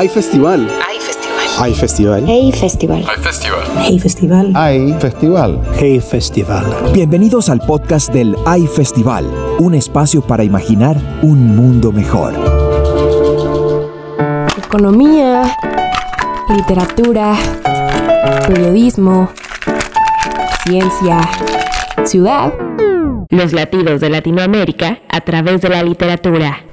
Hay festival. Hay festival. Hay festival. Hey Festival. Hay festival. Hey Festival. Hay festival. Hey Festival. Bienvenidos al podcast del AI Festival, un espacio para imaginar un mundo mejor. Economía, literatura, periodismo, ciencia, ciudad. Los latidos de Latinoamérica a través de la literatura.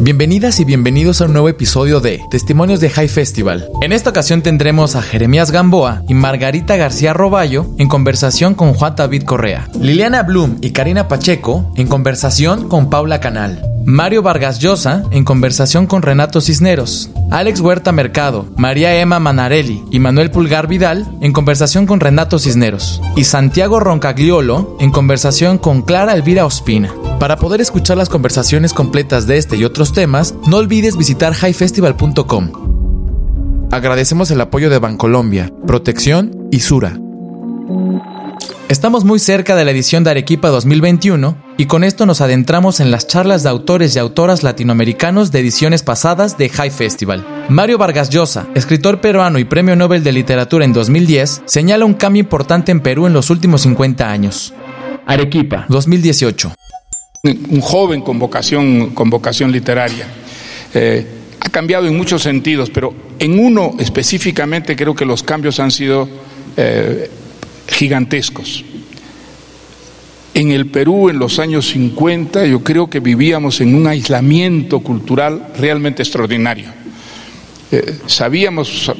Bienvenidas y bienvenidos a un nuevo episodio de Testimonios de High Festival. En esta ocasión tendremos a Jeremías Gamboa y Margarita García Roballo en conversación con Juan David Correa, Liliana Blum y Karina Pacheco en conversación con Paula Canal, Mario Vargas Llosa en conversación con Renato Cisneros, Alex Huerta Mercado, María Emma Manarelli y Manuel Pulgar Vidal en conversación con Renato Cisneros, y Santiago Roncagliolo en conversación con Clara Elvira Ospina. Para poder escuchar las conversaciones completas de este y otros temas, no olvides visitar highfestival.com. Agradecemos el apoyo de Bancolombia, Protección y Sura. Estamos muy cerca de la edición de Arequipa 2021 y con esto nos adentramos en las charlas de autores y autoras latinoamericanos de ediciones pasadas de High Festival. Mario Vargas Llosa, escritor peruano y premio Nobel de Literatura en 2010, señala un cambio importante en Perú en los últimos 50 años. Arequipa, 2018. un joven con vocación, con vocación literaria. Eh, ha cambiado en muchos sentidos, pero en uno específicamente creo que los cambios han sido eh, gigantescos. En el Perú, en los años 50, yo creo que vivíamos en un aislamiento cultural realmente extraordinario. Eh, sabíamos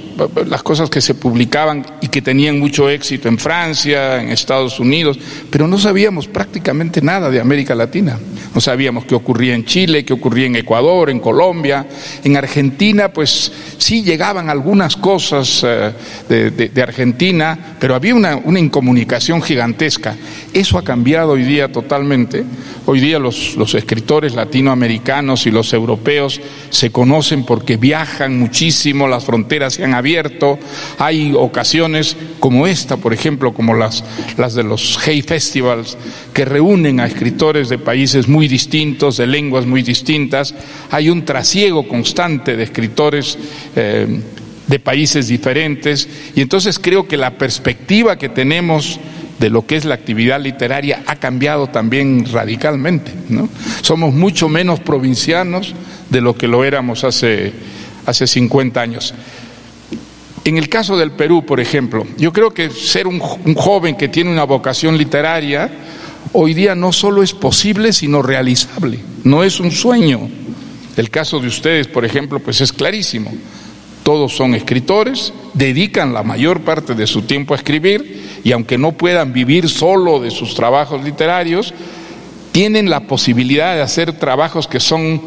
las cosas que se publicaban y que tenían mucho éxito en Francia, en Estados Unidos, pero no sabíamos prácticamente nada de América Latina. No sabíamos qué ocurría en Chile, qué ocurría en Ecuador, en Colombia, en Argentina, pues sí llegaban algunas cosas eh, de, Argentina, pero había una, una incomunicación gigantesca. Eso ha cambiado hoy día totalmente. Hoy día los, los escritores latinoamericanos y los europeos se conocen porque viajan muchísimo, las fronteras se han abierto. Hay ocasiones como esta, por ejemplo, como las, las de los Hey Festivals, que reúnen a escritores de países muy distintos, de lenguas muy distintas. Hay un trasiego constante de escritores. eh, de países diferentes y entonces creo que la perspectiva que tenemos de lo que es la actividad literaria ha cambiado también radicalmente. ¿no? Somos mucho menos provincianos de lo que lo éramos hace, hace 50 años. En el caso del Perú, por ejemplo, yo creo que ser un, joven que tiene una vocación literaria hoy día no solo es posible, sino realizable, no es un sueño. El caso de ustedes, por ejemplo, pues es clarísimo. Todos son escritores, dedican la mayor parte de su tiempo a escribir y aunque no puedan vivir solo de sus trabajos literarios, tienen la posibilidad de hacer trabajos que son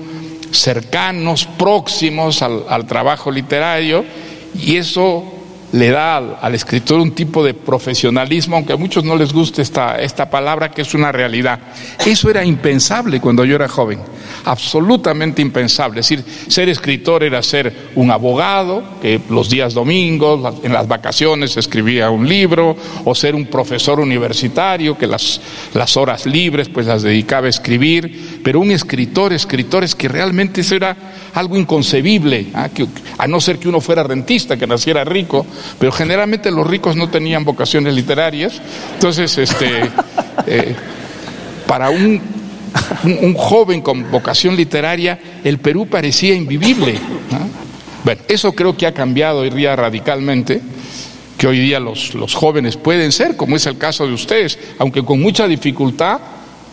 cercanos, próximos al, al trabajo literario y eso le da al, escritor un tipo de profesionalismo, aunque a muchos no les guste esta, esta palabra, que es una realidad. Eso era impensable cuando yo era joven, absolutamente impensable. Es decir, ser escritor era ser un abogado, que los días domingos, en las vacaciones escribía un libro, o ser un profesor universitario, que las, las horas libres pues las dedicaba a escribir, pero un escritor, escritores que realmente eso era algo inconcebible, ¿ah? a no ser que uno fuera rentista, que naciera rico, pero generalmente los ricos no tenían vocaciones literarias, entonces este, eh, para un, un, un joven con vocación literaria, el Perú parecía invivible. Bueno, eso creo que ha cambiado hoy día radicalmente, que hoy día los, los jóvenes pueden ser, como es el caso de ustedes, aunque con mucha dificultad,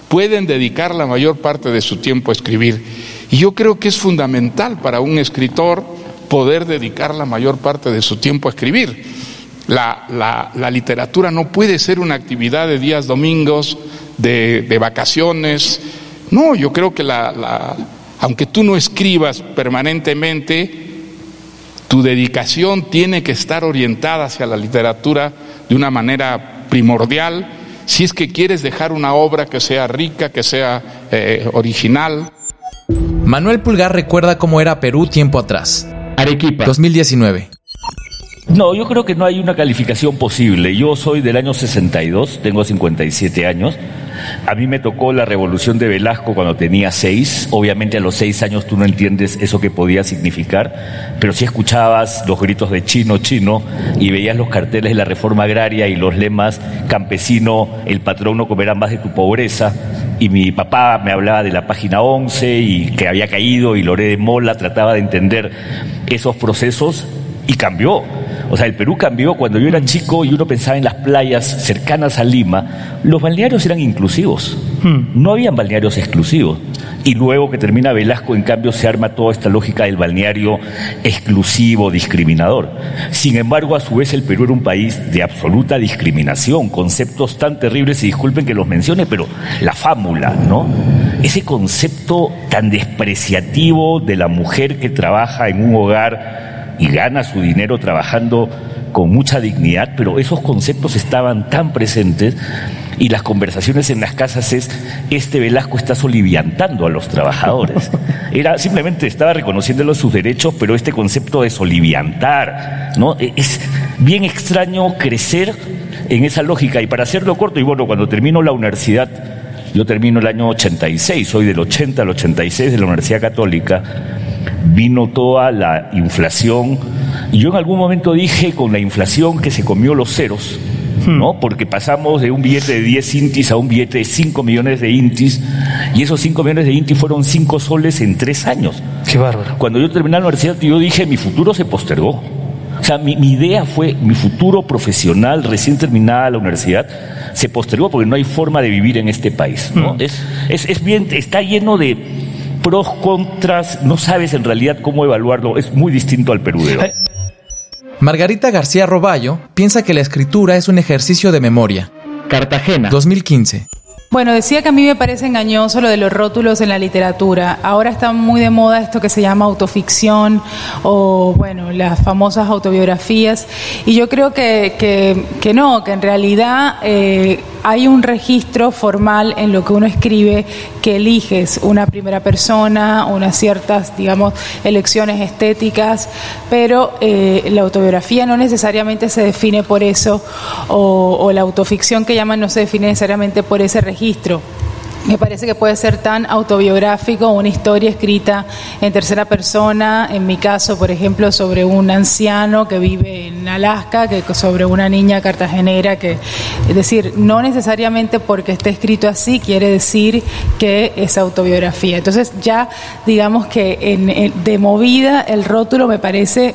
pueden dedicar la mayor parte de su tiempo a escribir. Y yo creo que es fundamental para un escritor poder dedicar la mayor parte de su tiempo a escribir. La, la- literatura no puede ser una actividad de días domingos, de, de vacaciones. No, yo creo que la, la- aunque tú no escribas permanentemente, tu dedicación tiene que estar orientada hacia la literatura de una manera primordial si es que quieres dejar una obra que sea rica, que sea eh, original. Manuel Pulgar recuerda cómo era Perú tiempo atrás. Arequipa. 2019. No, yo creo que no hay una calificación posible. Yo soy del año 62, tengo 57 años. A mí me tocó la revolución de Velasco cuando tenía seis. Obviamente a los seis años tú no entiendes eso que podía significar, pero si escuchabas los gritos de chino, chino y veías los carteles de la reforma agraria y los lemas campesino, el patrón no comerá más de tu pobreza. Y mi papá me hablaba de la página 11 y que había caído y Loré de Mola trataba de entender esos procesos y cambió. O sea, el Perú cambió cuando yo era chico y uno pensaba en las playas cercanas a Lima, los balnearios eran inclusivos, no habían balnearios exclusivos. Y luego que termina Velasco, en cambio, se arma toda esta lógica del balneario exclusivo, discriminador. Sin embargo, a su vez, el Perú era un país de absoluta discriminación, conceptos tan terribles, y disculpen que los mencione, pero la fámula, ¿no? Ese concepto tan despreciativo de la mujer que trabaja en un hogar y gana su dinero trabajando con mucha dignidad, pero esos conceptos estaban tan presentes y las conversaciones en las casas es, este Velasco está soliviantando a los trabajadores. Era simplemente estaba reconociéndolo sus derechos, pero este concepto de soliviantar, ¿no? E, es bien extraño crecer en esa lógica y para hacerlo corto, y bueno, cuando termino la universidad, yo termino el año 86, soy del 80 al 86 de la Universidad Católica, vino toda la inflación y yo en algún momento dije con la inflación que se comió los ceros, ¿no? Porque pasamos de un billete de 10 intis a un billete de 5 millones de intis y esos 5 millones de intis fueron 5 soles en 3 años. Qué bárbaro. Cuando yo terminé la universidad yo dije mi futuro se postergó. O sea, mi, mi idea fue mi futuro profesional recién terminada la universidad se postergó porque no hay forma de vivir en este país. ¿no? Es, es, es bien, está lleno de pros, contras, no sabes en realidad cómo evaluarlo, es muy distinto al Perú de hoy. Margarita García Roballo piensa que la escritura es un ejercicio de memoria. Cartagena. 2015. Bueno, decía que a mí me parece engañoso lo de los rótulos en la literatura. Ahora está muy de moda esto que se llama autoficción o, bueno, las famosas autobiografías. Y yo creo que, que, no, que en realidad eh, hay un registro formal en lo que uno escribe que eliges una primera persona, unas ciertas, digamos, elecciones estéticas, pero eh, la autobiografía no necesariamente se define por eso o, o la autoficción que llaman no se define necesariamente por ese registro me parece que puede ser tan autobiográfico una historia escrita en tercera persona, en mi caso, por ejemplo, sobre un anciano que vive en Alaska, que sobre una niña cartagenera, que es decir, no necesariamente porque esté escrito así quiere decir que es autobiografía. Entonces ya digamos que en, de movida el rótulo me parece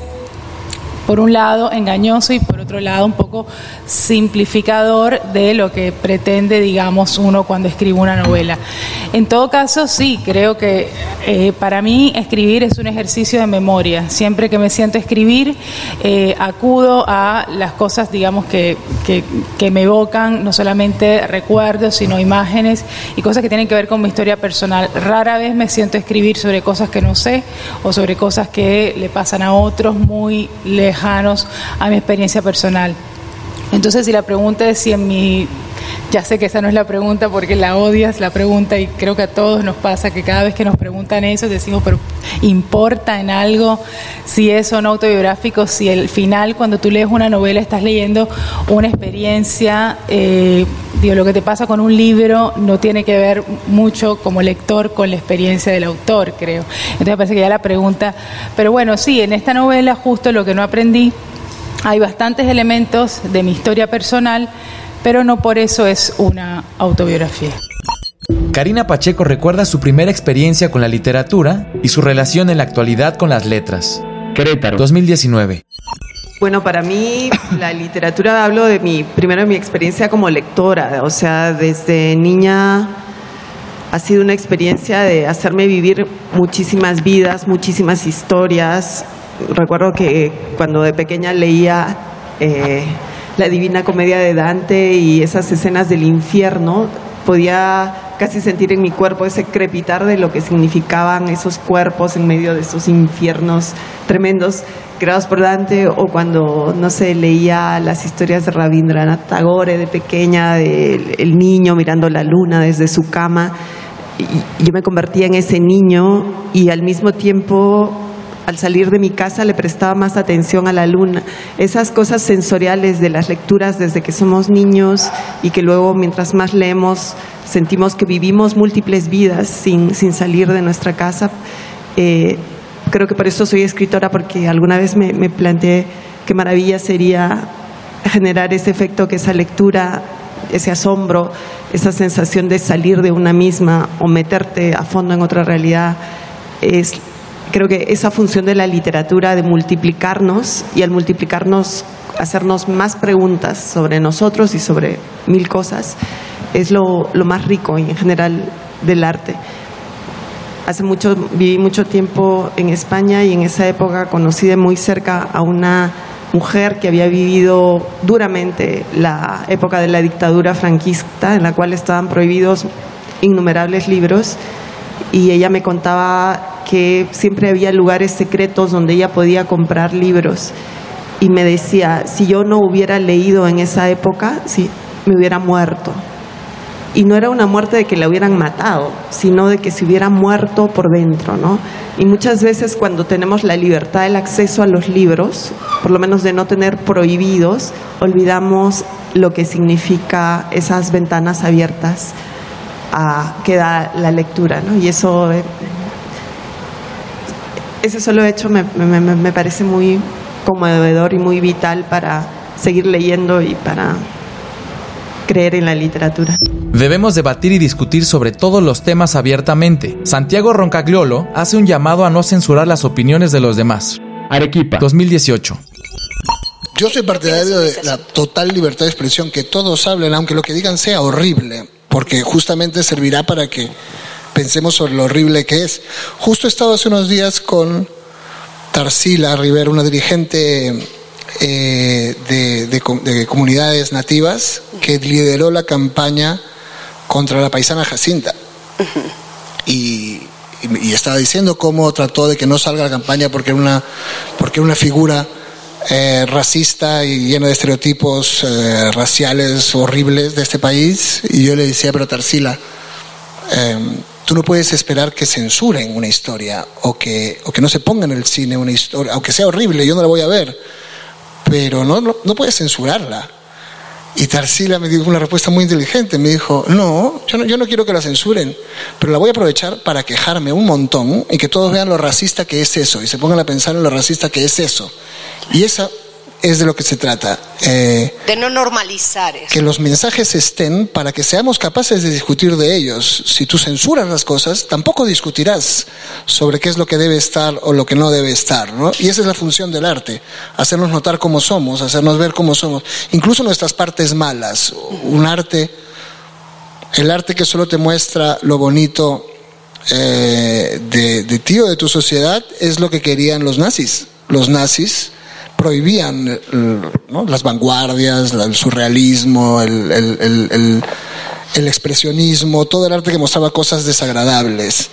por un lado engañoso y por otro lado un poco simplificador de lo que pretende, digamos, uno cuando escribe una novela. En todo caso, sí, creo que eh, para mí escribir es un ejercicio de memoria. Siempre que me siento a escribir, eh, acudo a las cosas, digamos, que, que, que me evocan no solamente recuerdos, sino imágenes y cosas que tienen que ver con mi historia personal. Rara vez me siento a escribir sobre cosas que no sé o sobre cosas que le pasan a otros muy lejanos a mi experiencia personal. Entonces, si la pregunta es si en mi... Ya sé que esa no es la pregunta porque la odias la pregunta y creo que a todos nos pasa que cada vez que nos preguntan eso decimos, pero ¿importa en algo si es o no autobiográfico? Si el final, cuando tú lees una novela, estás leyendo una experiencia, eh, digo, lo que te pasa con un libro no tiene que ver mucho como lector con la experiencia del autor, creo. Entonces me parece que ya la pregunta, pero bueno, sí, en esta novela justo lo que no aprendí hay bastantes elementos de mi historia personal, pero no por eso es una autobiografía. Karina Pacheco recuerda su primera experiencia con la literatura y su relación en la actualidad con las letras. Querétaro. 2019. Bueno, para mí la literatura hablo de mi primero de mi experiencia como lectora, o sea, desde niña ha sido una experiencia de hacerme vivir muchísimas vidas, muchísimas historias, recuerdo que cuando de pequeña leía eh, la Divina Comedia de Dante y esas escenas del infierno, podía casi sentir en mi cuerpo ese crepitar de lo que significaban esos cuerpos en medio de esos infiernos tremendos creados por Dante o cuando, no sé, leía las historias de Rabindranath Tagore de pequeña, del el niño mirando la luna desde su cama. Y yo me convertía en ese niño y al mismo tiempo al salir de mi casa le prestaba más atención a la luna. Esas cosas sensoriales de las lecturas desde que somos niños y que luego mientras más leemos sentimos que vivimos múltiples vidas sin, sin salir de nuestra casa. Eh, creo que por eso soy escritora, porque alguna vez me, me planteé qué maravilla sería generar ese efecto que esa lectura, ese asombro, esa sensación de salir de una misma o meterte a fondo en otra realidad es creo que esa función de la literatura de multiplicarnos y al multiplicarnos hacernos más preguntas sobre nosotros y sobre mil cosas es lo, lo más rico en general del arte. Hace mucho, viví mucho tiempo en España y en esa época conocí de muy cerca a una mujer que había vivido duramente la época de la dictadura franquista, en la cual estaban prohibidos innumerables libros, y ella me contaba que siempre había lugares secretos donde ella podía comprar libros y me decía, si yo no hubiera leído en esa época, sí, me hubiera muerto. Y no era una muerte de que la hubieran matado, sino de que se hubiera muerto por dentro, ¿no? Y muchas veces cuando tenemos la libertad del acceso a los libros, por lo menos de no tener prohibidos, olvidamos lo que significa esas ventanas abiertas a, que da la lectura, ¿no? Y eso eh, ese solo hecho me, me, me parece muy conmovedor y muy vital para seguir leyendo y para creer en la literatura. Debemos debatir y discutir sobre todos los temas abiertamente. Santiago Roncagliolo hace un llamado a no censurar las opiniones de los demás. Arequipa. 2018. Yo soy partidario de la total libertad de expresión, que todos hablen, aunque lo que digan sea horrible, porque justamente servirá para que pensemos sobre lo horrible que es. Justo he estado hace unos días con Tarsila Rivera, una dirigente eh, de, comunidades nativas que lideró la campaña contra la paisana Jacinta. Y, estaba diciendo cómo trató de que no salga la campaña porque era una, porque una figura eh, racista y llena de estereotipos eh, raciales horribles de este país. Y yo le decía, pero Tarsila, tú no puedes esperar que censuren una historia o que, o que no se ponga en el cine una historia, aunque sea horrible, yo no la voy a ver, pero no, no, puedes censurarla. Y Tarsila me dio una respuesta muy inteligente, me dijo, no yo, no, yo no quiero que la censuren, pero la voy a aprovechar para quejarme un montón y que todos vean lo racista que es eso y se pongan a pensar en lo racista que es eso. Y esa es de lo que se trata. Eh, de no normalizar eso. Que los mensajes estén para que seamos capaces de discutir de ellos. Si tú censuras las cosas, tampoco discutirás sobre qué es lo que debe estar o lo que no debe estar. ¿no? Y esa es la función del arte, hacernos notar cómo somos, hacernos ver cómo somos, incluso nuestras partes malas. Un arte, el arte que solo te muestra lo bonito eh, de, de ti o de tu sociedad, es lo que querían los nazis. Los nazis prohibían eh, las vanguardias, el surrealismo, el, expresionismo, todo el arte que mostraba cosas desagradables.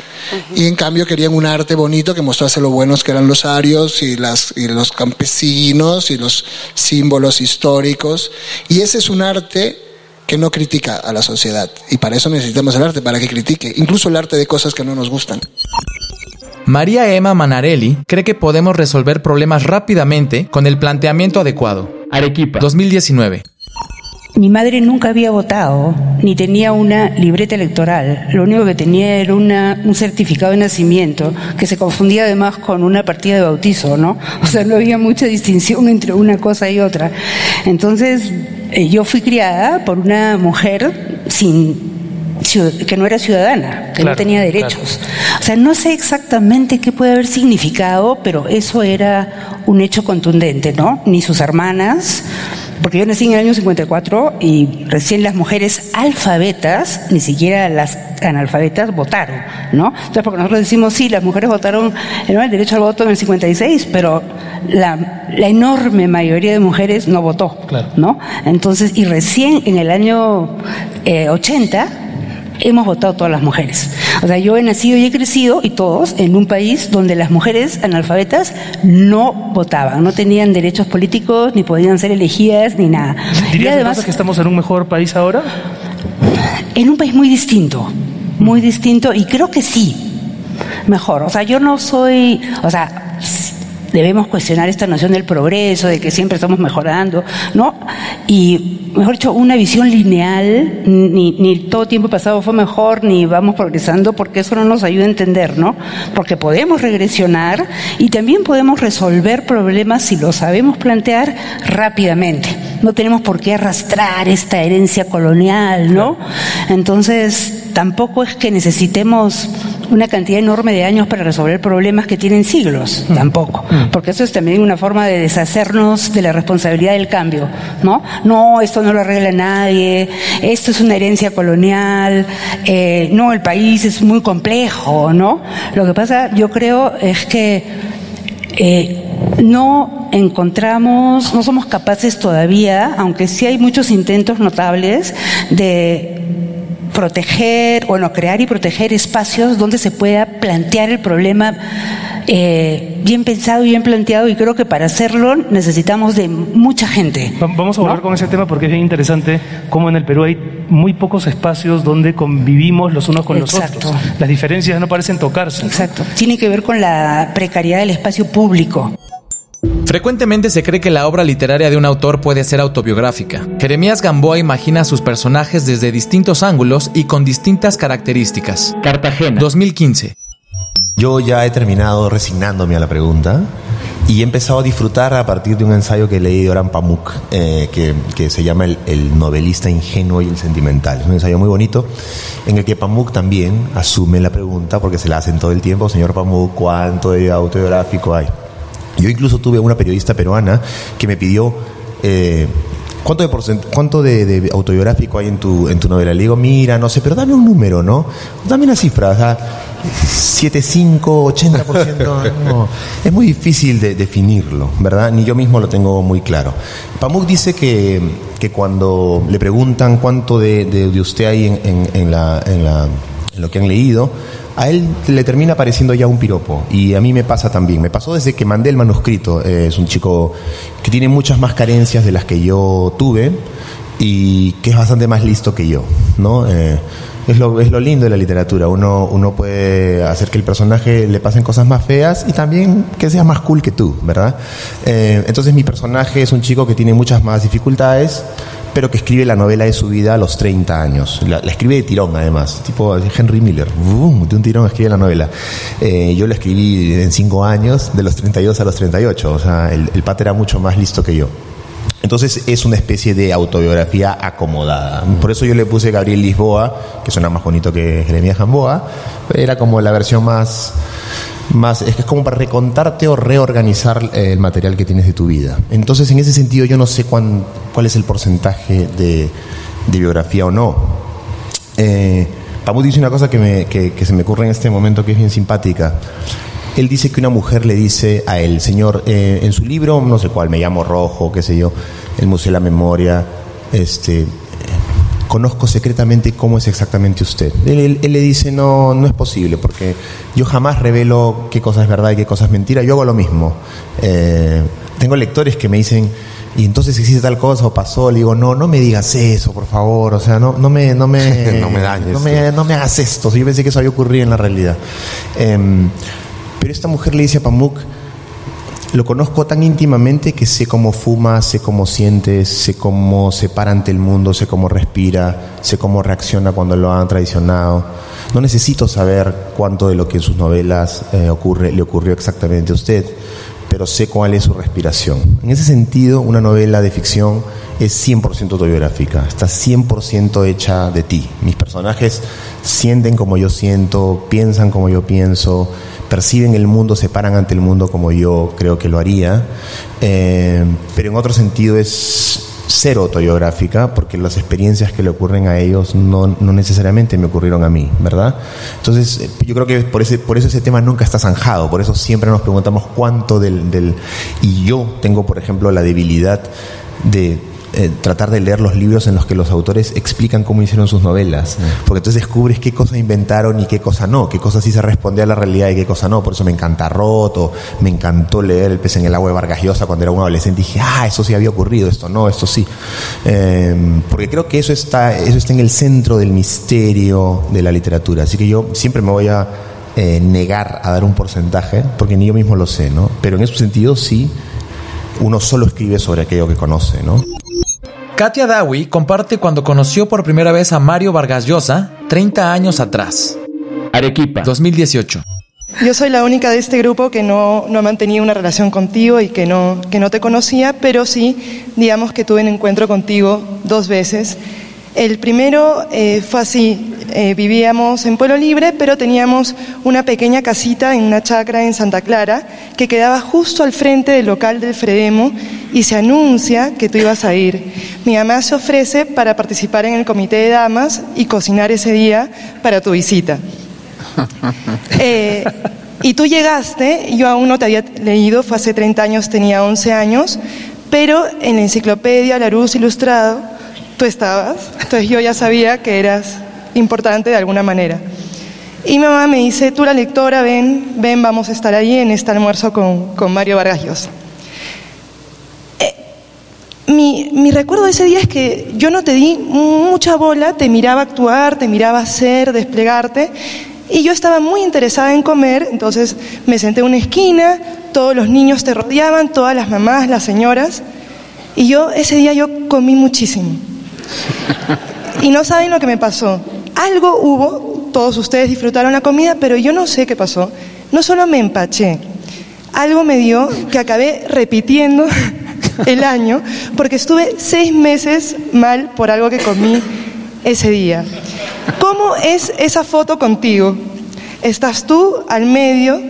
Y en cambio querían un arte bonito que mostrase lo buenos que eran los arios y, las, y los campesinos y los símbolos históricos. Y ese es un arte que no critica a la sociedad. Y para eso necesitamos el arte, para que critique, incluso el arte de cosas que no nos gustan. María Emma Manarelli cree que podemos resolver problemas rápidamente con el planteamiento adecuado. Arequipa. 2019. Mi madre nunca había votado, ni tenía una libreta electoral. Lo único que tenía era un certificado de nacimiento, que se confundía además con una partida de bautizo, ¿no? O sea, no había mucha distinción entre una cosa y otra. Entonces, eh, yo fui criada por una mujer sin que no era ciudadana, que no tenía derechos. O sea, no sé exactamente qué puede haber significado, pero eso era un hecho contundente, ¿no? Ni sus hermanas, porque yo nací en el año 54 y recién las mujeres alfabetas, ni siquiera las analfabetas, votaron, ¿no? Entonces, porque nosotros decimos, sí, las mujeres votaron el derecho al voto en el 56, pero la, enorme mayoría de mujeres no votó, ¿no? Entonces, y recién en el año 80, eh, hemos votado todas las mujeres. O sea, yo he nacido y he crecido, y todos, en un país donde las mujeres analfabetas no votaban, no tenían derechos políticos, ni podían ser elegidas, ni nada. ¿Dirías además que estamos en un mejor país ahora? En un país muy distinto, muy distinto, y creo que sí, mejor. O sea, yo no soy, o sea, debemos cuestionar esta noción del progreso, de que siempre estamos mejorando, ¿no? Y, mejor dicho, una visión lineal, ni, ni todo tiempo pasado fue mejor, ni vamos progresando, porque eso no nos ayuda a entender, ¿no? Porque podemos regresionar y también podemos resolver problemas si lo sabemos plantear rápidamente. No tenemos por qué arrastrar esta herencia colonial, ¿no? Entonces, tampoco es que necesitemos una cantidad enorme de años para resolver problemas que tienen siglos, mm. tampoco, mm. porque eso es también una forma de deshacernos de la responsabilidad del cambio, ¿no? No, esto no lo arregla nadie, esto es una herencia colonial, eh, no, el país es muy complejo, ¿no? Lo que pasa, yo creo, es que eh, no encontramos, no somos capaces todavía, aunque sí hay muchos intentos notables de proteger, bueno, crear y proteger espacios donde se pueda plantear el problema eh, bien pensado y bien planteado y creo que para hacerlo necesitamos de mucha gente. Vamos a volver con ese tema porque es bien interesante cómo en el Perú hay muy pocos espacios donde convivimos los unos con los otros. Las diferencias no parecen tocarse. Exacto. Tiene que ver con la precariedad del espacio público. Frecuentemente se cree que la obra literaria de un autor puede ser autobiográfica. Jeremías Gamboa imagina a sus personajes desde distintos ángulos y con distintas características. Cartagena, 2015. Yo ya he terminado resignándome a la pregunta y he empezado a disfrutar a partir de un ensayo que leí de Oran Pamuk, eh, que, se llama el, el, novelista ingenuo y el sentimental. Es un ensayo muy bonito en el que Pamuk también asume la pregunta, porque se la hacen todo el tiempo, señor Pamuk, ¿cuánto de autobiográfico hay? Yo incluso tuve una periodista peruana que me pidió... Eh, ¿Cuánto, de, cuánto de, autobiográfico hay en tu, en tu novela? Le digo, mira, no sé, pero dame un número, ¿no? Dame una cifra, o sea, 75, 80%. No. Es muy difícil de definirlo, ¿verdad? Ni yo mismo lo tengo muy claro. Pamuk dice que, que cuando le preguntan cuánto de, de usted hay en, en, la, en, la, en lo que han leído, a él le termina pareciendo ya un piropo. Y a mí me pasa también. Me pasó desde que mandé el manuscrito. es un chico que tiene muchas más carencias de las que yo tuve y que es bastante más listo que yo. ¿no? Eh, es, lo, es lo lindo de la literatura. Uno, uno puede hacer que el personaje le pasen cosas más feas y también que sea más cool que tú, ¿verdad? Eh, entonces mi personaje es un chico que tiene muchas más dificultades pero que escribe la novela de su vida a los 30 años. La, escribe de tirón, además, tipo Henry Miller. de un tirón escribe la novela. Eh, yo la escribí en 5 años, de los 32 a los 38. O sea, el, el era mucho más listo que yo. Entonces es una especie de autobiografía acomodada. Por eso yo le puse Gabriel Lisboa, que suena más bonito que Jeremías Gamboa. Era como la versión más más, es que es como para recontarte o reorganizar eh, el material que tienes de tu vida. Entonces, en ese sentido, yo no sé cuán, cuál es el porcentaje de, biografía o no. Eh, dice una cosa que, me, que, se me ocurre en este momento que es bien simpática. Él dice que una mujer le dice a él, Señor, eh, en su libro, no sé cuál, me llamo Rojo, qué sé yo, el Museo de la Memoria, este, conozco secretamente cómo es exactamente usted. Él, le dice, no, no es posible, porque yo jamás revelo qué cosa es verdad y qué cosa es mentira, yo hago lo mismo. Eh, tengo lectores que me dicen, y entonces existe tal cosa o pasó, le digo, no, no me digas eso, por favor, o sea, no, no me, no me, no me dañes. No me, no me hagas esto, yo pensé que eso había ocurrido en la realidad. Em, pero esta mujer le dice a Pamuk, lo conozco tan íntimamente que sé cómo fuma, sé cómo siente, sé cómo se para ante el mundo, sé cómo respira, sé cómo reacciona cuando lo han traicionado. No necesito saber cuánto de lo que en sus novelas eh, ocurre le ocurrió exactamente a usted, pero sé cuál es su respiración. En ese sentido, una novela de ficción es 100% autobiográfica, está 100% hecha de ti. Mis personajes sienten como yo siento, piensan como yo pienso, perciben el mundo, se paran ante el mundo como yo creo que lo haría, eh, pero en otro sentido es cero autobiográfica porque las experiencias que le ocurren a ellos no, necesariamente me ocurrieron a mí, ¿verdad? Entonces eh, yo creo que por, ese, por eso ese tema nunca está zanjado, por eso siempre nos preguntamos cuánto del... del y yo tengo, por ejemplo, la debilidad de eh, tratar de leer los libros en los que los autores explican cómo hicieron sus novelas, porque entonces descubres qué cosa inventaron y qué cosa no, qué cosa sí se responde a la realidad y qué cosa no. Por eso me encanta Roto, me encantó leer El pez en el agua de Vargas Llosa cuando era un adolescente. Y dije, ah, eso sí había ocurrido, esto no, esto sí. Em, porque creo que eso está, eso está en el centro del misterio de la literatura. Así que yo siempre me voy a eh, negar a dar un porcentaje, porque ni yo mismo lo sé, ¿no? Pero en ese sentido sí, uno solo escribe sobre aquello que conoce, ¿no? Katia Dawi comparte cuando conoció por primera vez a Mario Vargas Llosa 30 años atrás. Arequipa, 2018. Yo soy la única de este grupo que no, no ha mantenido una relación contigo y que no, que no te conocía, pero sí, digamos que tuve un encuentro contigo dos veces. El primero eh, fue así, eh, vivíamos en Pueblo Libre, pero teníamos una pequeña casita en una chacra en Santa Clara que quedaba justo al frente del local del Fredemo y se anuncia que tú ibas a ir. Mi mamá se ofrece para participar en el comité de damas y cocinar ese día para tu visita. Eh, y tú llegaste, yo aún no te había leído, fue hace 30 años, tenía 11 años, pero en la enciclopedia La Luz Ilustrado tú estabas, entonces yo ya sabía que eras importante de alguna manera. Y mamá me dice, tú la lectora, ven, ven, vamos a estar ahí en este almuerzo con, con Mario Vargas Llosa. Eh, mi, mi, recuerdo de ese día es que yo no te di mucha bola, te miraba actuar, te miraba hacer, desplegarte, y yo estaba muy interesada en comer, entonces me senté en una esquina, todos los niños te rodeaban, todas las mamás, las señoras, y yo ese día yo comí muchísimo. Y no saben lo que me pasó. Algo hubo, todos ustedes disfrutaron la comida, pero yo no sé qué pasó. No solo me empaché, algo me dio que acabé repitiendo el año, porque estuve seis meses mal por algo que comí ese día. ¿Cómo es esa foto contigo? Estás tú al medio,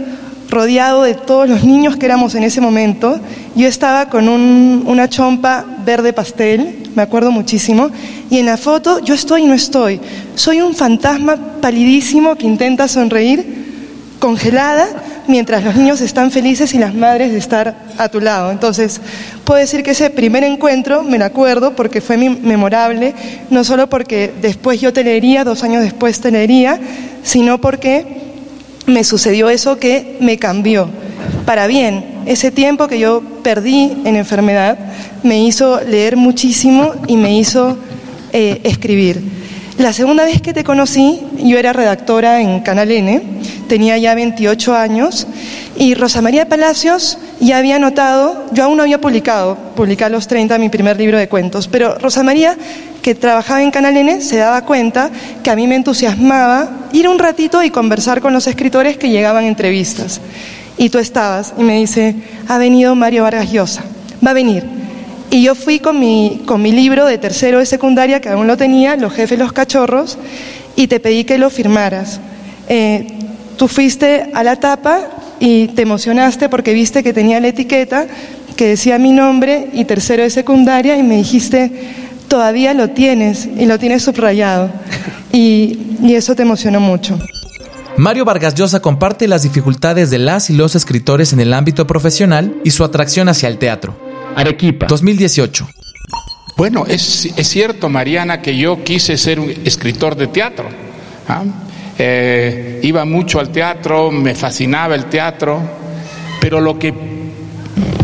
rodeado de todos los niños que éramos en ese momento. Yo estaba con una chompa verde pastel, me acuerdo muchísimo, y en la foto yo estoy y no estoy. Soy un fantasma palidísimo que intenta sonreír, congelada, mientras los niños están felices y las madres de estar a tu lado. Entonces, puedo decir que ese primer encuentro me lo acuerdo porque fue memorable, no solo porque después yo te leería, dos años después te leería, sino porque me sucedió eso que me cambió para bien. Ese tiempo que yo perdí en enfermedad me hizo leer muchísimo y me hizo eh, escribir. La segunda vez que te conocí, yo era redactora en Canal N, tenía ya 28 años y Rosa María Palacios ya había notado, yo aún no había publicado, publicé a los 30 mi primer libro de cuentos, pero Rosa María, que trabajaba en Canal N, se daba cuenta que a mí me entusiasmaba ir un ratito y conversar con los escritores que llegaban entrevistas. Y tú estabas y me dice, ha venido Mario Vargas Llosa, va a venir. Y yo fui con mi, con mi libro de tercero de secundaria, que aún lo tenía, Los jefes los cachorros, y te pedí que lo firmaras. Eh, tú fuiste a la tapa y te emocionaste porque viste que tenía la etiqueta que decía mi nombre y tercero de secundaria y me dijiste, todavía lo tienes y lo tienes subrayado. Y, y eso te emocionó mucho. Mario Vargas Llosa comparte las dificultades de las y los escritores en el ámbito profesional y su atracción hacia el teatro. Arequipa, 2018. Bueno, es, es cierto, Mariana, que yo quise ser un escritor de teatro. ¿ah? Eh, iba mucho al teatro, me fascinaba el teatro, pero lo que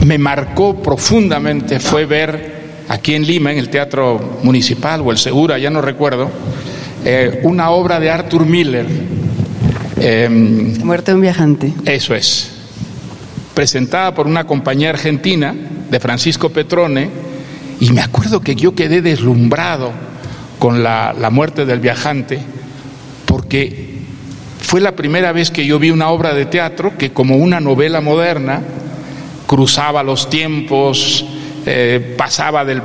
me marcó profundamente fue ver aquí en Lima, en el Teatro Municipal o el Segura, ya no recuerdo, eh, una obra de Arthur Miller. Em, Muerte de un viajante. Eso es. Presentada por una compañía argentina de Francisco Petrone, y me acuerdo que yo quedé deslumbrado con la, la muerte del viajante, porque fue la primera vez que yo vi una obra de teatro que como una novela moderna cruzaba los tiempos, eh, pasaba del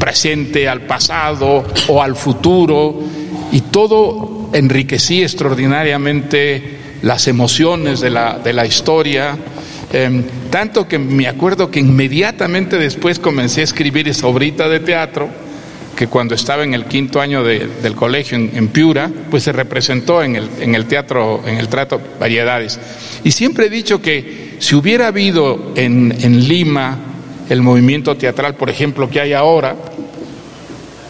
presente al pasado o al futuro y todo enriquecía extraordinariamente las emociones de la, de la historia. Em, tanto que me acuerdo que inmediatamente después comencé a escribir esa obrita de teatro que cuando estaba en el quinto año del colegio en, Piura, pues se representó en el, en el teatro, en el trato Variedades. Y siempre he dicho que si hubiera habido en, en Lima el movimiento teatral, por ejemplo, que hay ahora,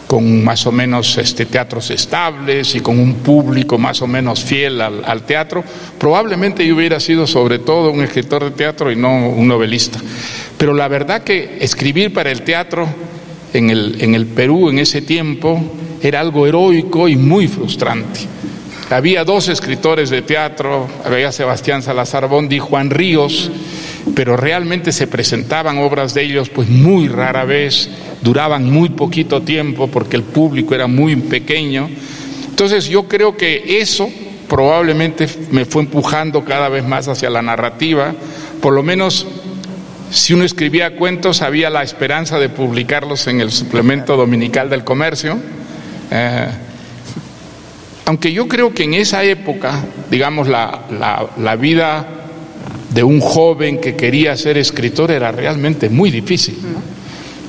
con más o menos este, teatros estables y con un público más o menos fiel al, teatro, probablemente yo hubiera sido sobre todo un escritor de teatro y no un novelista. Pero la verdad que escribir para el teatro en el, en el Perú en ese tiempo era algo heroico y muy frustrante. había dos escritores de teatro, había Sebastián Salazar Bondi y Juan Ríos, pero realmente se presentaban obras de ellos pues muy rara vez, duraban muy poquito tiempo porque el público era muy pequeño. Entonces yo creo que eso probablemente me fue empujando cada vez más hacia la narrativa, por lo menos si uno escribía cuentos había la esperanza de publicarlos en el suplemento dominical del comercio. Eh, aunque yo creo que en esa época, digamos, la, vida de un joven que quería ser escritor era realmente muy difícil.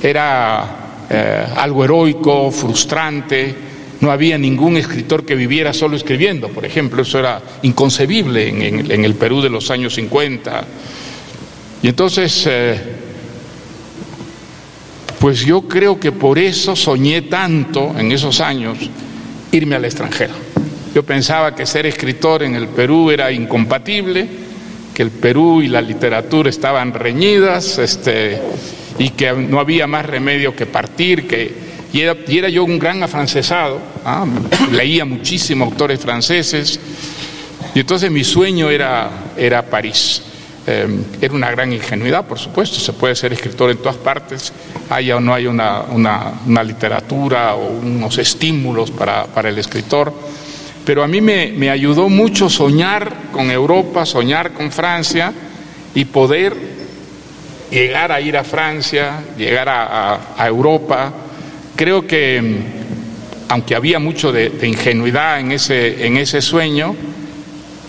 Era eh, algo heroico, frustrante, no había ningún escritor que viviera solo escribiendo, por ejemplo, eso era inconcebible en, el Perú de los años 50. Y entonces, eh, pues yo creo que por eso soñé tanto en esos años irme al extranjero. Yo pensaba que ser escritor en el Perú era incompatible, que el Perú y la literatura estaban reñidas, este, y que no había más remedio que partir, que, y, era, yo un gran afrancesado, ¿ah? leía muchísimos autores franceses, y entonces mi sueño era, era París. Em, era una gran ingenuidad, por supuesto, se puede ser escritor en todas partes, haya o no haya una, una, literatura o unos estímulos para, para el escritor pero a mí me, ayudó mucho soñar con Europa, soñar con Francia y poder llegar a ir a Francia, llegar a, Europa. Creo que, aunque había mucho de, ingenuidad en ese, en ese sueño,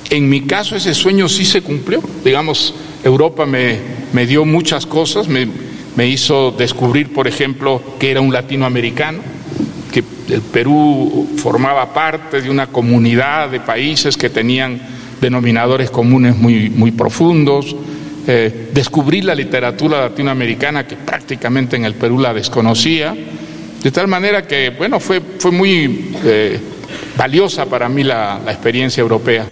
en mi caso ese sueño sí se cumplió. Digamos, Europa me, me dio muchas cosas, me, me hizo descubrir, por ejemplo, que era un latinoamericano que el Perú formaba parte de una comunidad de países que tenían denominadores comunes muy, muy profundos. Eh, descubrí la literatura latinoamericana que prácticamente en el Perú la desconocía, de tal manera que, bueno, fue, fue muy eh, valiosa para mí la experiencia europea.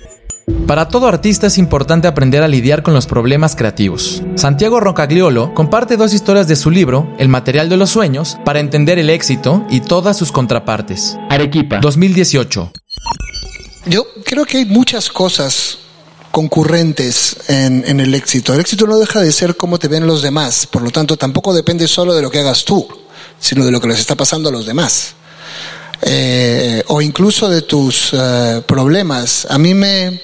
Para todo artista es importante aprender a lidiar con los problemas creativos. Santiago Rocagliolo comparte dos historias de su libro, El material de los sueños, para entender el éxito y todas sus contrapartes. Arequipa, 2018. Yo creo que hay muchas cosas concurrentes en, en, el éxito. El éxito no deja de ser cómo te ven los demás, por lo tanto tampoco depende solo de lo que hagas tú, sino de lo que les está pasando a los demás. Eh, o incluso de tus eh, problemas. A mí me,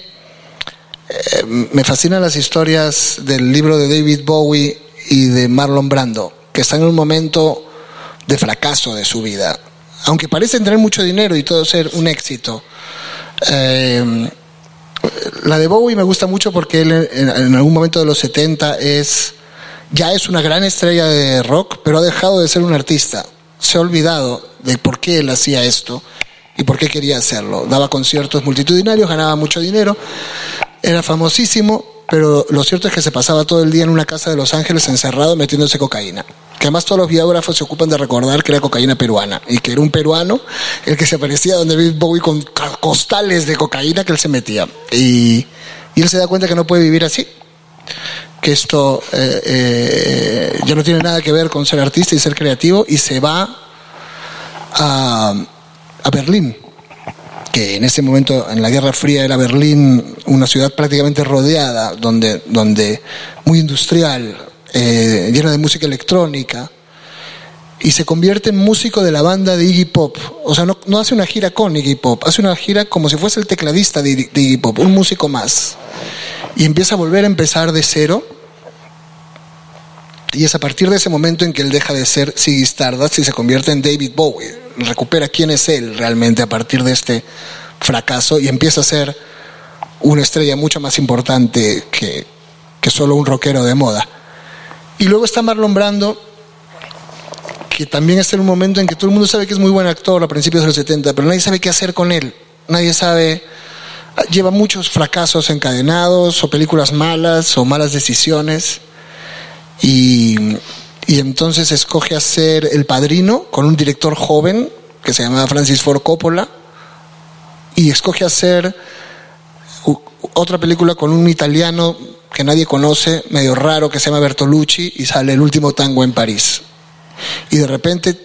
me fascinan las historias del libro de David Bowie y de Marlon Brando, que están en un momento de fracaso de su vida. Aunque parecen tener mucho dinero y todo ser un éxito. Eh, la de Bowie me gusta mucho porque él en, algún momento de los 70 es ya es una gran estrella de rock, pero ha dejado de ser un artista. Se ha olvidado de por qué él hacía esto y por qué quería hacerlo. Daba conciertos multitudinarios, ganaba mucho dinero, era famosísimo, pero lo cierto es que se pasaba todo el día en una casa de Los Ángeles encerrado metiéndose cocaína. Que además todos los biógrafos se ocupan de recordar que era cocaína peruana y que era un peruano el que se aparecía donde David Bowie con costales de cocaína que él se metía. Y, él se da cuenta que no puede vivir así, que esto eh, eh, ya no tiene nada que ver con ser artista y ser creativo y se va a, a Berlín que en ese momento, en la Guerra Fría, era Berlín una ciudad prácticamente rodeada, donde, donde muy industrial, eh, llena de música electrónica, y se convierte en músico de la banda de Iggy Pop. O sea, no, no hace una gira con Iggy Pop, hace una gira como si fuese el tecladista de, de Iggy Pop, un músico más. Y empieza a volver a empezar de cero. Y es a partir de ese momento en que él deja de ser Ziggy Stardust y se convierte en David Bowie recupera quién es él realmente a partir de este fracaso y empieza a ser una estrella mucho más importante que, que solo un rockero de moda. Y luego está Marlon Brando, que también está en un momento en que todo el mundo sabe que es muy buen actor a principios de los 70, pero nadie sabe qué hacer con él. Nadie sabe, lleva muchos fracasos encadenados o películas malas o malas decisiones. Y y entonces escoge hacer El Padrino con un director joven que se llamaba Francis Ford Coppola y escoge hacer otra película con un italiano que nadie conoce, medio raro, que se llama Bertolucci y sale El último tango en París. Y de repente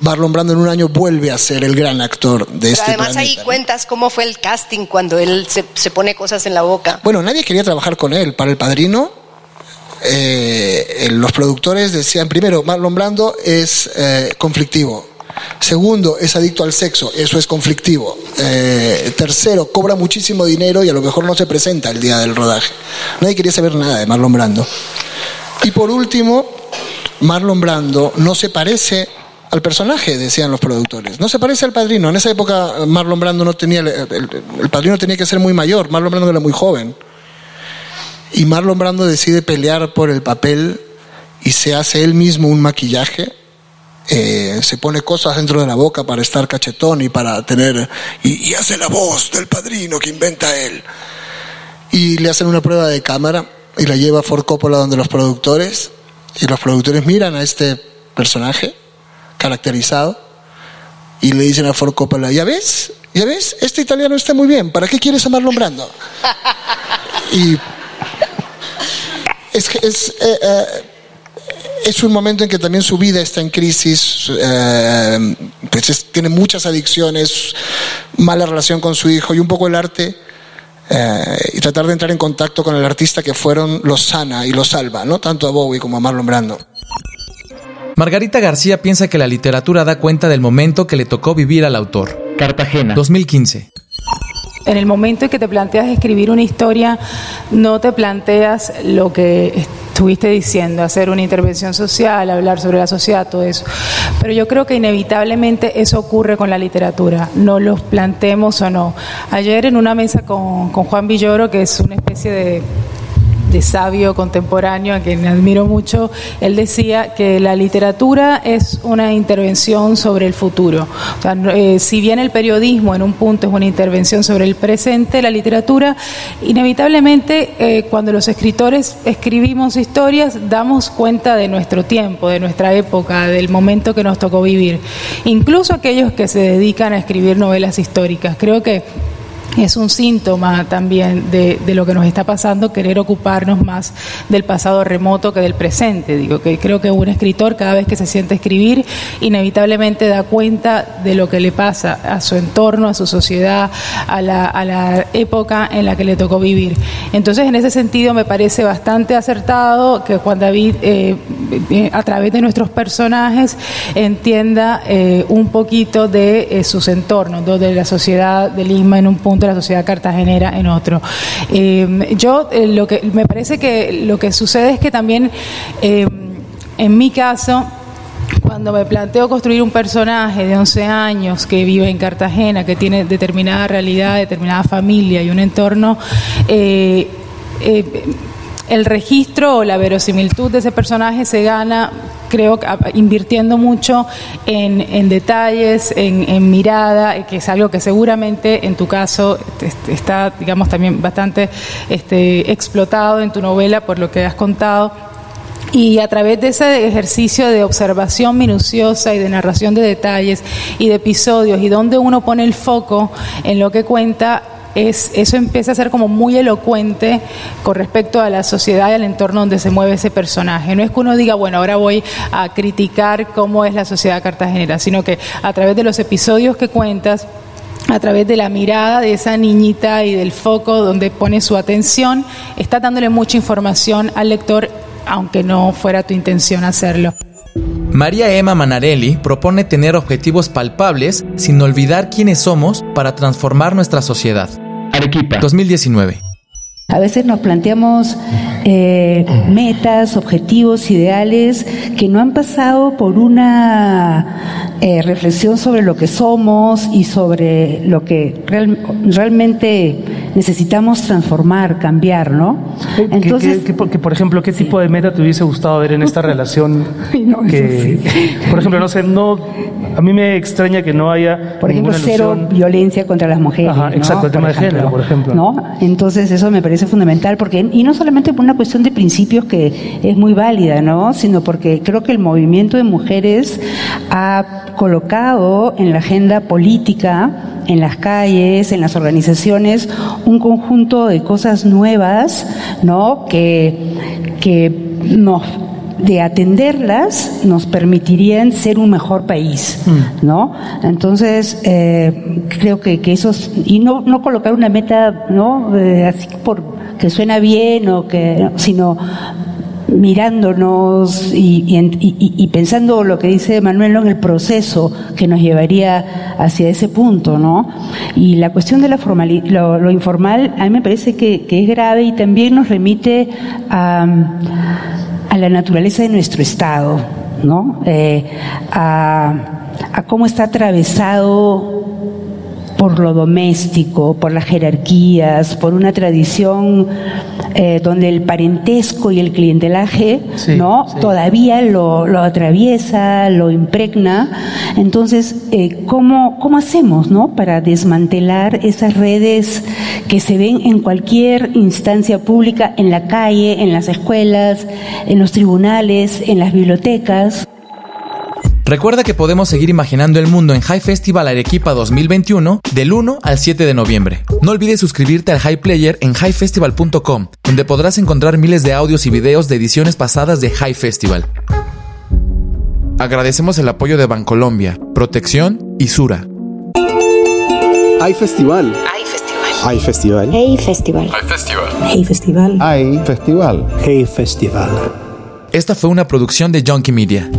Marlon Brando en un año vuelve a ser el gran actor de Pero este además ahí cuentas cómo fue el casting cuando él se, se, pone cosas en la boca. Bueno, nadie quería trabajar con él. Para El Padrino, eh, los productores decían, primero, Marlon Brando es eh, conflictivo. Segundo, es adicto al sexo, eso es conflictivo. Eh, tercero, cobra muchísimo dinero y a lo mejor no se presenta el día del rodaje. Nadie quería saber nada de Marlon Brando. Y por último, Marlon Brando no se parece al personaje, decían los productores. No se parece al padrino. En esa época Marlon Brando no tenía, el, padrino tenía que ser muy mayor, Marlon Brando era muy joven. Y Marlon Brando decide pelear por el papel y se hace él mismo un maquillaje. Eh, se pone cosas dentro de la boca para estar cachetón y para tener y, y hace la voz del padrino que inventa él y le hacen una prueba de cámara y la lleva a Ford Coppola donde los productores y los productores miran a este personaje caracterizado y le dicen a Ford Coppola, ¿ya ves? ¿Ya ves? Este italiano está muy bien, ¿para qué quieres a Marlon Brando? Y es, es, eh, eh, es un momento en que también su vida está en crisis, eh, pues tiene muchas adicciones, mala relación con su hijo y un poco el arte y tratar de entrar en contacto con el artista que fueron los sana y los salva, ¿no? Tanto a Bowie como a Marlon Brando. Margarita García piensa que la literatura da cuenta del momento que le tocó vivir al autor. Cartagena, 2015. En el momento en que te planteas escribir una historia, no te planteas lo que estuviste diciendo, hacer una intervención social, hablar sobre la sociedad, todo eso. Pero yo creo que inevitablemente eso ocurre con la literatura, no los planteemos o no. Ayer en una mesa con, con Juan Villoro, que es una especie de sabio contemporáneo a quien admiro mucho, él decía que la literatura es una intervención sobre el futuro. Eh, si bien el periodismo en un punto es una intervención sobre el presente, la literatura, inevitablemente, eh, cuando los escritores escribimos historias, damos cuenta de nuestro tiempo, de nuestra época, del momento que nos tocó vivir. Incluso aquellos que se dedican a escribir novelas históricas. Creo que es un síntoma también de, lo que nos está pasando, querer ocuparnos más del pasado remoto que del presente. Digo que creo que un escritor cada vez que se siente escribir, inevitablemente da cuenta de lo que le pasa a su entorno, a su sociedad, a la, época en la que le tocó vivir. Entonces, en ese sentido, me parece bastante acertado que Juan David, eh, eh, a través de nuestros personajes, entienda eh, un poquito de sus entornos, de la sociedad de Lima en un punto la sociedad cartagenera en otro. Eh, yo eh, lo que me parece que lo que sucede es que también eh, en mi caso cuando me planteo construir un personaje de 11 años que vive en Cartagena, que tiene determinada realidad, determinada familia y un entorno, el registro o la verosimilitud de ese personaje se gana creo, invirtiendo mucho en, detalles, en, mirada, eh, que es algo que seguramente en tu caso está, digamos, también bastante este, explotado en tu novela por lo que has contado. Y a través de ese ejercicio de observación minuciosa y de narración de detalles y de episodios y donde uno pone el foco en lo que cuenta, es, eso empieza a ser como muy elocuente con respecto a la sociedad y al entorno donde se mueve ese personaje. No es que uno diga, bueno, ahora voy a criticar cómo es la sociedad cartagenera, sino que a través de los episodios que cuentas, a través de la mirada de esa niñita y del foco donde pone su atención, está dándole mucha información al lector, aunque no fuera tu intención hacerlo. María Emma Manarelli propone tener objetivos palpables sin olvidar quiénes somos para transformar nuestra sociedad. Arequipa. 2019. A veces nos planteamos eh, metas, objetivos, ideales que no han pasado por una eh, reflexión sobre lo que somos y sobre lo que realmente necesitamos transformar, cambiar, ¿no? Entonces, ¿Qué, por ejemplo, ¿qué tipo de meta te hubiese gustado ver en esta relación? que, Por ejemplo, no sé, no, a mí me extraña que no haya. Por ejemplo, cero violencia contra las mujeres. Ajá, exacto, el tema de género, por ejemplo. ¿no? Entonces, eso me parece fundamental, porque y no solamente por una cuestión de principios que es muy válida, ¿no? Sino porque creo que el movimiento de mujeres ha colocado en la agenda política en las calles, en las organizaciones, un conjunto de cosas nuevas, ¿no? Que, que nos de atenderlas nos permitirían ser un mejor país, ¿no? Entonces, eh, creo que, que eso, y no, no colocar una meta, ¿no? Eh, así por que suena bien o que, sino mirándonos y, pensando lo que dice Manuel en el proceso que nos llevaría hacia ese punto, ¿no? Y la cuestión de la lo, lo, informal a mí me parece que, es grave y también nos remite a, la naturaleza de nuestro Estado, ¿no? Eh, a cómo está atravesado por lo doméstico, por las jerarquías, por una tradición eh, donde el parentesco y el clientelaje no todavía lo, atraviesa, lo impregna. Entonces, eh, ¿cómo, ¿cómo hacemos no para desmantelar esas redes que se ven en cualquier instancia pública, en la calle, en las escuelas, en los tribunales, en las bibliotecas? Recuerda que podemos seguir imaginando el mundo en High Festival Arequipa 2021 del 1 al 7 de noviembre. No olvides suscribirte al High Player en highfestival.com, donde podrás encontrar miles de audios y videos de ediciones pasadas de High Festival. Agradecemos el apoyo de Bancolombia, Protección y Sura. Hay festival. Hay festival. Hay festival. Hey festival. Hay festival. Hey festival. Hay festival. Hey festival. Esta fue una producción de Junkie Media.